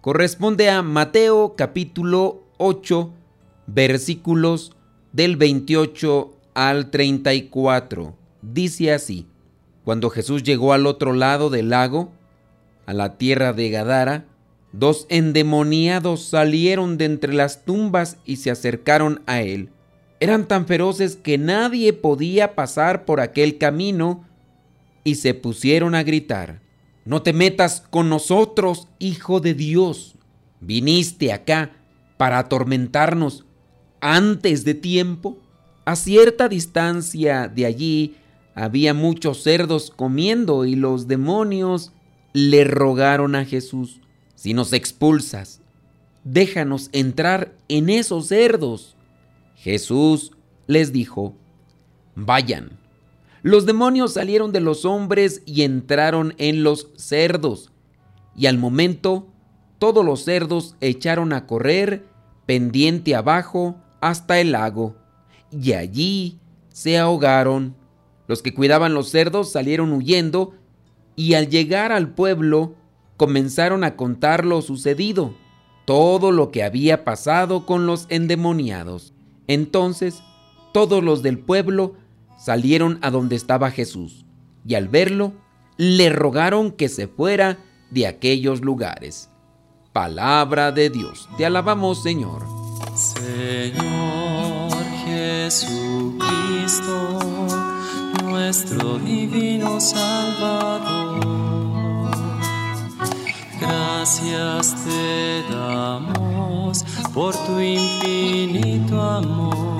corresponde a Mateo capítulo 8 versículos del 28 al 34. Dice así, cuando Jesús llegó al otro lado del lago, a la tierra de Gadara, dos endemoniados salieron de entre las tumbas y se acercaron a él. Eran tan feroces que nadie podía pasar por aquel camino y se pusieron a gritar, No te metas con nosotros, Hijo de Dios. Viniste acá para atormentarnos antes de tiempo. A cierta distancia de allí había muchos cerdos comiendo y los demonios le rogaron a Jesús, si nos expulsas, déjanos entrar en esos cerdos. Jesús les dijo, vayan. Los demonios salieron de los hombres y entraron en los cerdos, y al momento todos los cerdos echaron a correr pendiente abajo hasta el lago, y allí se ahogaron. Los que cuidaban los cerdos salieron huyendo, y al llegar al pueblo comenzaron a contar lo sucedido, todo lo que había pasado con los endemoniados. Entonces todos los del pueblo salieron a donde estaba Jesús y al verlo le rogaron que se fuera de aquellos lugares. Palabra de Dios, te alabamos Señor. Señor Jesucristo, nuestro divino Salvador, gracias te damos por tu infinito amor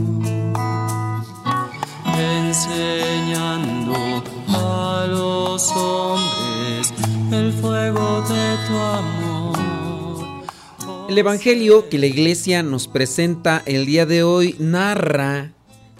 enseñando a los hombres el fuego de tu amor. El Evangelio que la iglesia nos presenta el día de hoy narra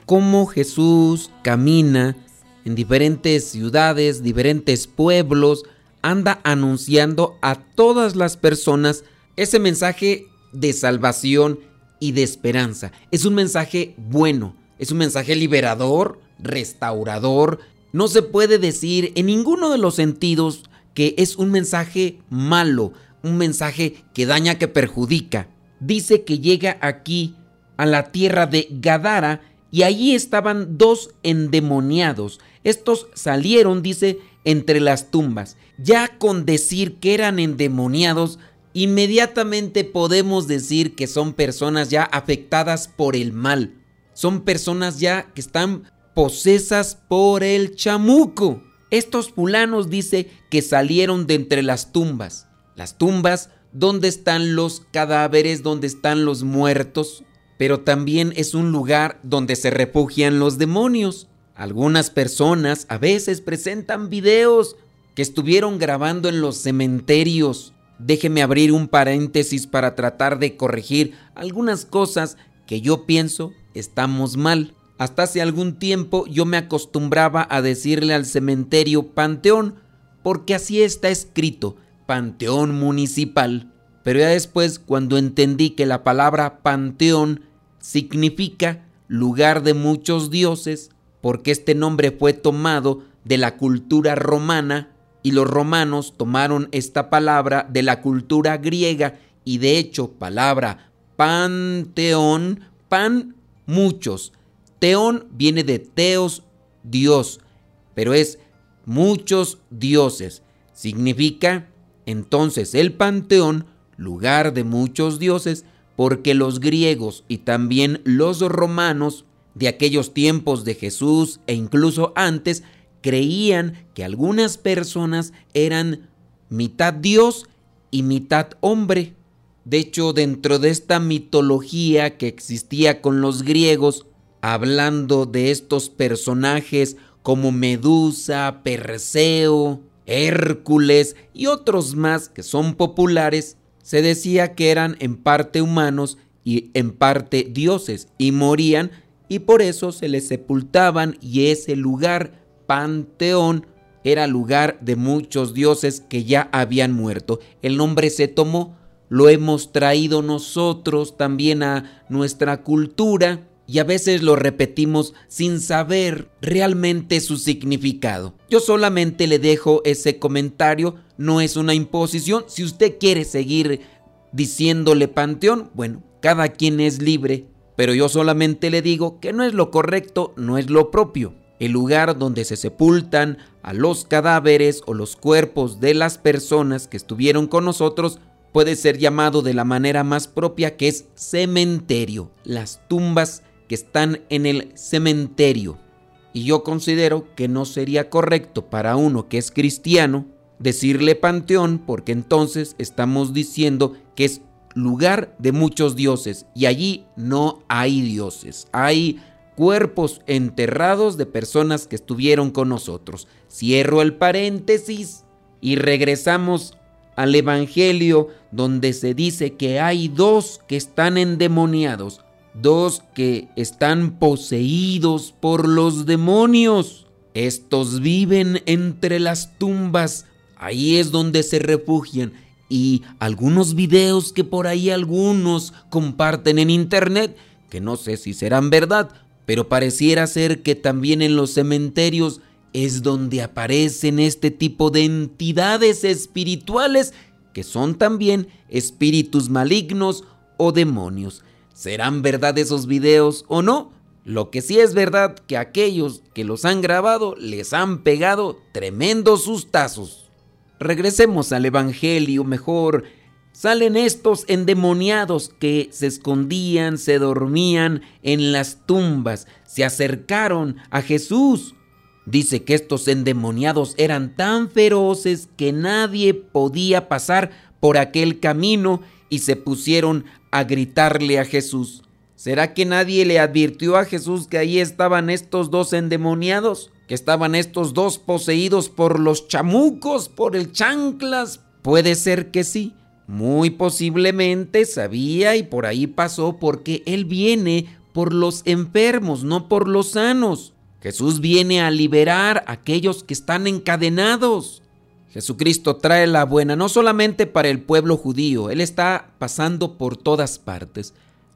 cómo Jesús camina en diferentes ciudades, diferentes pueblos, anda anunciando a todas las personas ese mensaje de salvación y de esperanza. Es un mensaje bueno, es un mensaje liberador, restaurador. No se puede decir en ninguno de los sentidos que es un mensaje malo, un mensaje que daña, que perjudica. Dice que llega aquí a la tierra de Gadara y allí estaban dos endemoniados. Estos salieron, dice, entre las tumbas. Ya con decir que eran endemoniados, inmediatamente podemos decir que son personas ya afectadas por el mal son personas ya que están posesas por el chamuco. Estos fulanos dice que salieron de entre las tumbas. Las tumbas donde están los cadáveres, donde están los muertos, pero también es un lugar donde se refugian los demonios. Algunas personas a veces presentan videos que estuvieron grabando en los cementerios. Déjeme abrir un paréntesis para tratar de corregir algunas cosas que yo pienso estamos mal. Hasta hace algún tiempo yo me acostumbraba a decirle al cementerio Panteón, porque así está escrito, Panteón Municipal. Pero ya después, cuando entendí que la palabra Panteón significa lugar de muchos dioses, porque este nombre fue tomado de la cultura romana y los romanos tomaron esta palabra de la cultura griega y de hecho palabra panteón, pan muchos. Teón viene de teos, Dios, pero es muchos dioses. Significa entonces el panteón lugar de muchos dioses porque los griegos y también los romanos de aquellos tiempos de Jesús e incluso antes creían que algunas personas eran mitad Dios y mitad hombre. De hecho, dentro de esta mitología que existía con los griegos, hablando de estos personajes como Medusa, Perseo, Hércules y otros más que son populares, se decía que eran en parte humanos y en parte dioses y morían y por eso se les sepultaban y ese lugar, panteón, era lugar de muchos dioses que ya habían muerto. El nombre se tomó, lo hemos traído nosotros también a nuestra cultura y a veces lo repetimos sin saber realmente su significado. Yo solamente le dejo ese comentario, no es una imposición. Si usted quiere seguir diciéndole panteón, bueno, cada quien es libre, pero yo solamente le digo que no es lo correcto, no es lo propio. El lugar donde se sepultan a los cadáveres o los cuerpos de las personas que estuvieron con nosotros puede ser llamado de la manera más propia que es cementerio. Las tumbas que están en el cementerio. Y yo considero que no sería correcto para uno que es cristiano decirle panteón porque entonces estamos diciendo que es lugar de muchos dioses y allí no hay dioses, hay cuerpos enterrados de personas que estuvieron con nosotros. Cierro el paréntesis y regresamos al Evangelio donde se dice que hay dos que están endemoniados dos que están poseídos por los demonios. Estos viven entre las tumbas, ahí es donde se refugian. Y algunos videos que por ahí algunos comparten en internet, que no sé si serán verdad, pero pareciera ser que también en los cementerios es donde aparecen este tipo de entidades espirituales que son también espíritus malignos o demonios. ¿Serán verdad esos videos o no? Lo que sí es verdad que aquellos que los han grabado les han pegado tremendos sustazos. Regresemos al Evangelio mejor. Salen estos endemoniados que se escondían, se dormían en las tumbas, se acercaron a Jesús. Dice que estos endemoniados eran tan feroces que nadie podía pasar por aquel camino y se pusieron a gritarle a Jesús. ¿Será que nadie le advirtió a Jesús que ahí estaban estos dos endemoniados? ¿Que estaban estos dos poseídos por los chamucos, por el chanclas? Puede ser que sí. Muy posiblemente sabía y por ahí pasó porque Él viene por los enfermos, no por los sanos. Jesús viene a liberar a aquellos que están encadenados. Jesucristo trae la buena no solamente para el pueblo judío, Él está pasando por todas partes.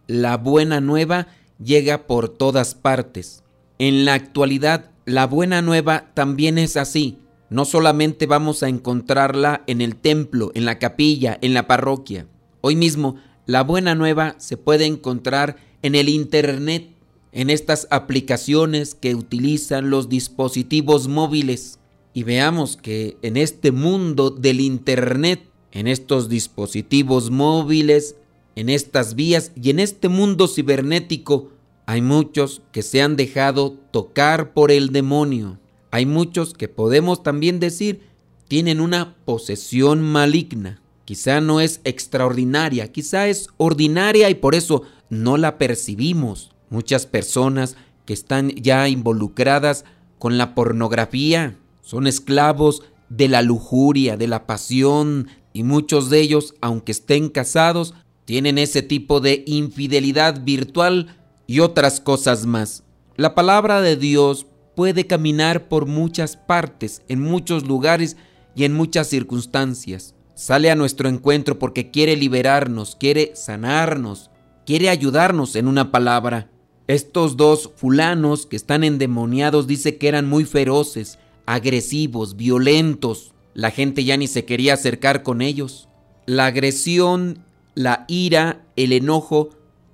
La buena nueva llega por todas partes. En la actualidad, la buena nueva también es así. No solamente vamos a encontrarla en el templo, en la capilla, en la parroquia. Hoy mismo, la buena nueva se puede encontrar en el Internet, en estas aplicaciones que utilizan los dispositivos móviles y veamos que en este mundo del Internet, en estos dispositivos móviles, en estas vías y en este mundo cibernético, hay muchos que se han dejado tocar por el demonio. Hay muchos que podemos también decir tienen una posesión maligna. Quizá no es extraordinaria, quizá es ordinaria y por eso no la percibimos. Muchas personas que están ya involucradas con la pornografía, son esclavos de la lujuria, de la pasión, y muchos de ellos, aunque estén casados, tienen ese tipo de infidelidad virtual y otras cosas más. La palabra de Dios puede caminar por muchas partes, en muchos lugares y en muchas circunstancias. Sale a nuestro encuentro porque quiere liberarnos, quiere sanarnos, quiere ayudarnos en una palabra. Estos dos fulanos que están endemoniados dice que eran muy feroces, agresivos, violentos. La gente ya ni se quería acercar con ellos. La agresión, la ira, el enojo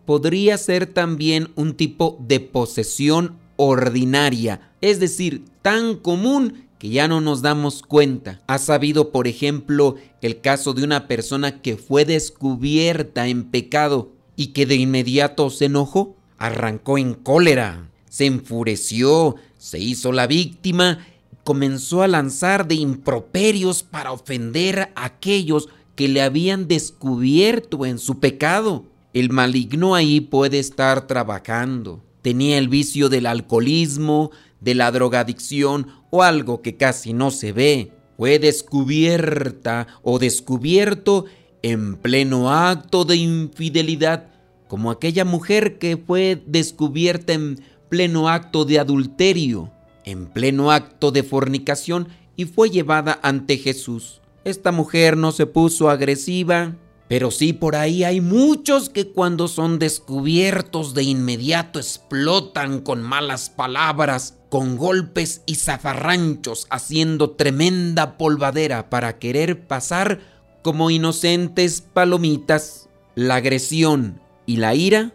podría ser también un tipo de posesión ordinaria, es decir, tan común que ya no nos damos cuenta. ¿Has sabido, por ejemplo, el caso de una persona que fue descubierta en pecado y que de inmediato se enojó? Arrancó en cólera, se enfureció, se hizo la víctima, comenzó a lanzar de improperios para ofender a aquellos que le habían descubierto en su pecado. El maligno ahí puede estar trabajando. Tenía el vicio del alcoholismo, de la drogadicción o algo que casi no se ve. Fue descubierta o descubierto en pleno acto de infidelidad, como aquella mujer que fue descubierta en pleno acto de adulterio, en pleno acto de fornicación y fue llevada ante Jesús. Esta mujer no se puso agresiva, pero sí por ahí hay muchos que cuando son descubiertos de inmediato explotan con malas palabras, con golpes y zafarranchos, haciendo tremenda polvadera para querer pasar como inocentes palomitas. La agresión y la ira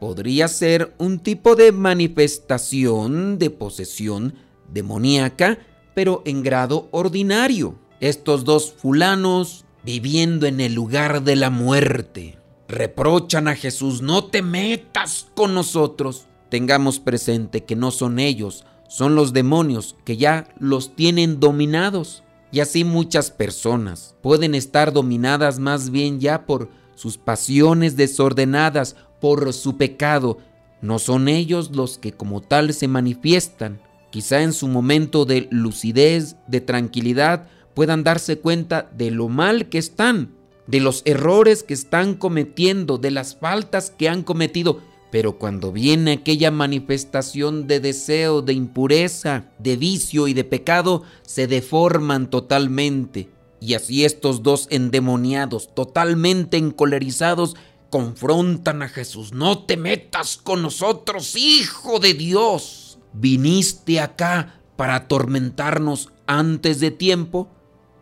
podría ser un tipo de manifestación de posesión demoníaca, pero en grado ordinario. Estos dos fulanos viviendo en el lugar de la muerte. Reprochan a Jesús, no te metas con nosotros. Tengamos presente que no son ellos, son los demonios que ya los tienen dominados. Y así muchas personas pueden estar dominadas más bien ya por sus pasiones desordenadas, por su pecado. No son ellos los que como tal se manifiestan. Quizá en su momento de lucidez, de tranquilidad, puedan darse cuenta de lo mal que están, de los errores que están cometiendo, de las faltas que han cometido. Pero cuando viene aquella manifestación de deseo, de impureza, de vicio y de pecado, se deforman totalmente. Y así estos dos endemoniados, totalmente encolerizados, confrontan a Jesús. No te metas con nosotros, Hijo de Dios. ¿Viniste acá para atormentarnos antes de tiempo?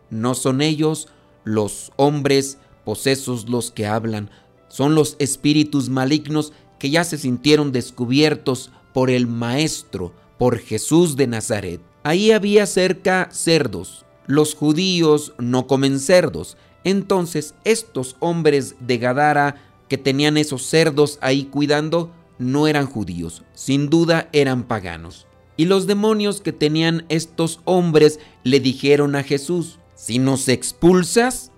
No son ellos los hombres posesos los que hablan, son los espíritus malignos que ya se sintieron descubiertos por el Maestro, por Jesús de Nazaret. Ahí había cerca cerdos. Los judíos no comen cerdos. Entonces estos hombres de Gadara que tenían esos cerdos ahí cuidando no eran judíos, sin duda eran paganos. Y los demonios que tenían estos hombres le dijeron a Jesús, si nos expulsas,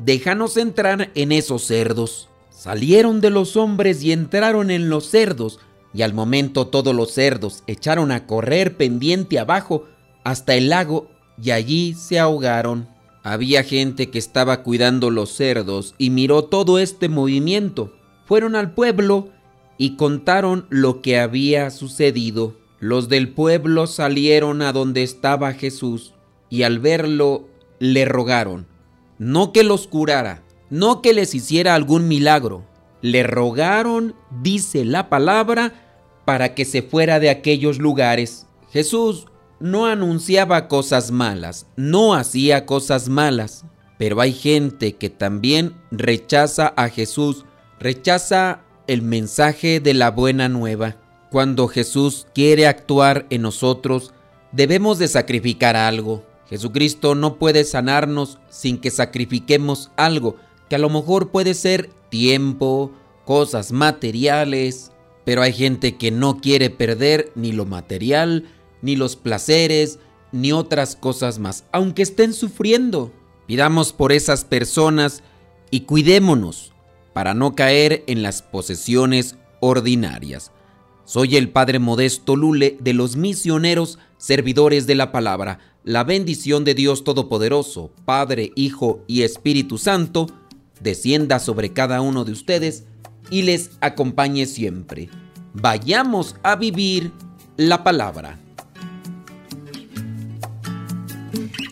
déjanos entrar en esos cerdos. Salieron de los hombres y entraron en los cerdos, y al momento todos los cerdos echaron a correr pendiente abajo hasta el lago y allí se ahogaron. Había gente que estaba cuidando los cerdos y miró todo este movimiento. Fueron al pueblo y contaron lo que había sucedido. Los del pueblo salieron a donde estaba Jesús y al verlo le rogaron, no que los curara, no que les hiciera algún milagro, le rogaron, dice la palabra, para que se fuera de aquellos lugares. Jesús no anunciaba cosas malas, no hacía cosas malas, pero hay gente que también rechaza a Jesús, rechaza el mensaje de la buena nueva. Cuando Jesús quiere actuar en nosotros, debemos de sacrificar algo. Jesucristo no puede sanarnos sin que sacrifiquemos algo, que a lo mejor puede ser tiempo, cosas materiales, pero hay gente que no quiere perder ni lo material, ni los placeres, ni otras cosas más, aunque estén sufriendo. Pidamos por esas personas y cuidémonos para no caer en las posesiones ordinarias. Soy el Padre Modesto Lule de los misioneros servidores de la palabra la bendición de Dios Todopoderoso, Padre, Hijo y Espíritu Santo, descienda sobre cada uno de ustedes y les acompañe siempre. Vayamos a vivir la palabra.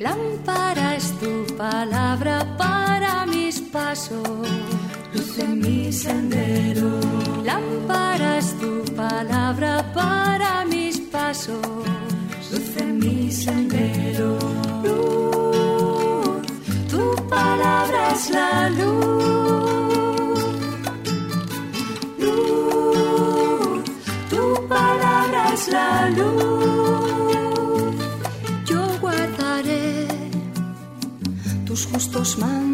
Lámpara es tu palabra para mis pasos, luz en mi sendero. Lámpara es tu palabra para mis pasos luz en mi sendero. μους μάν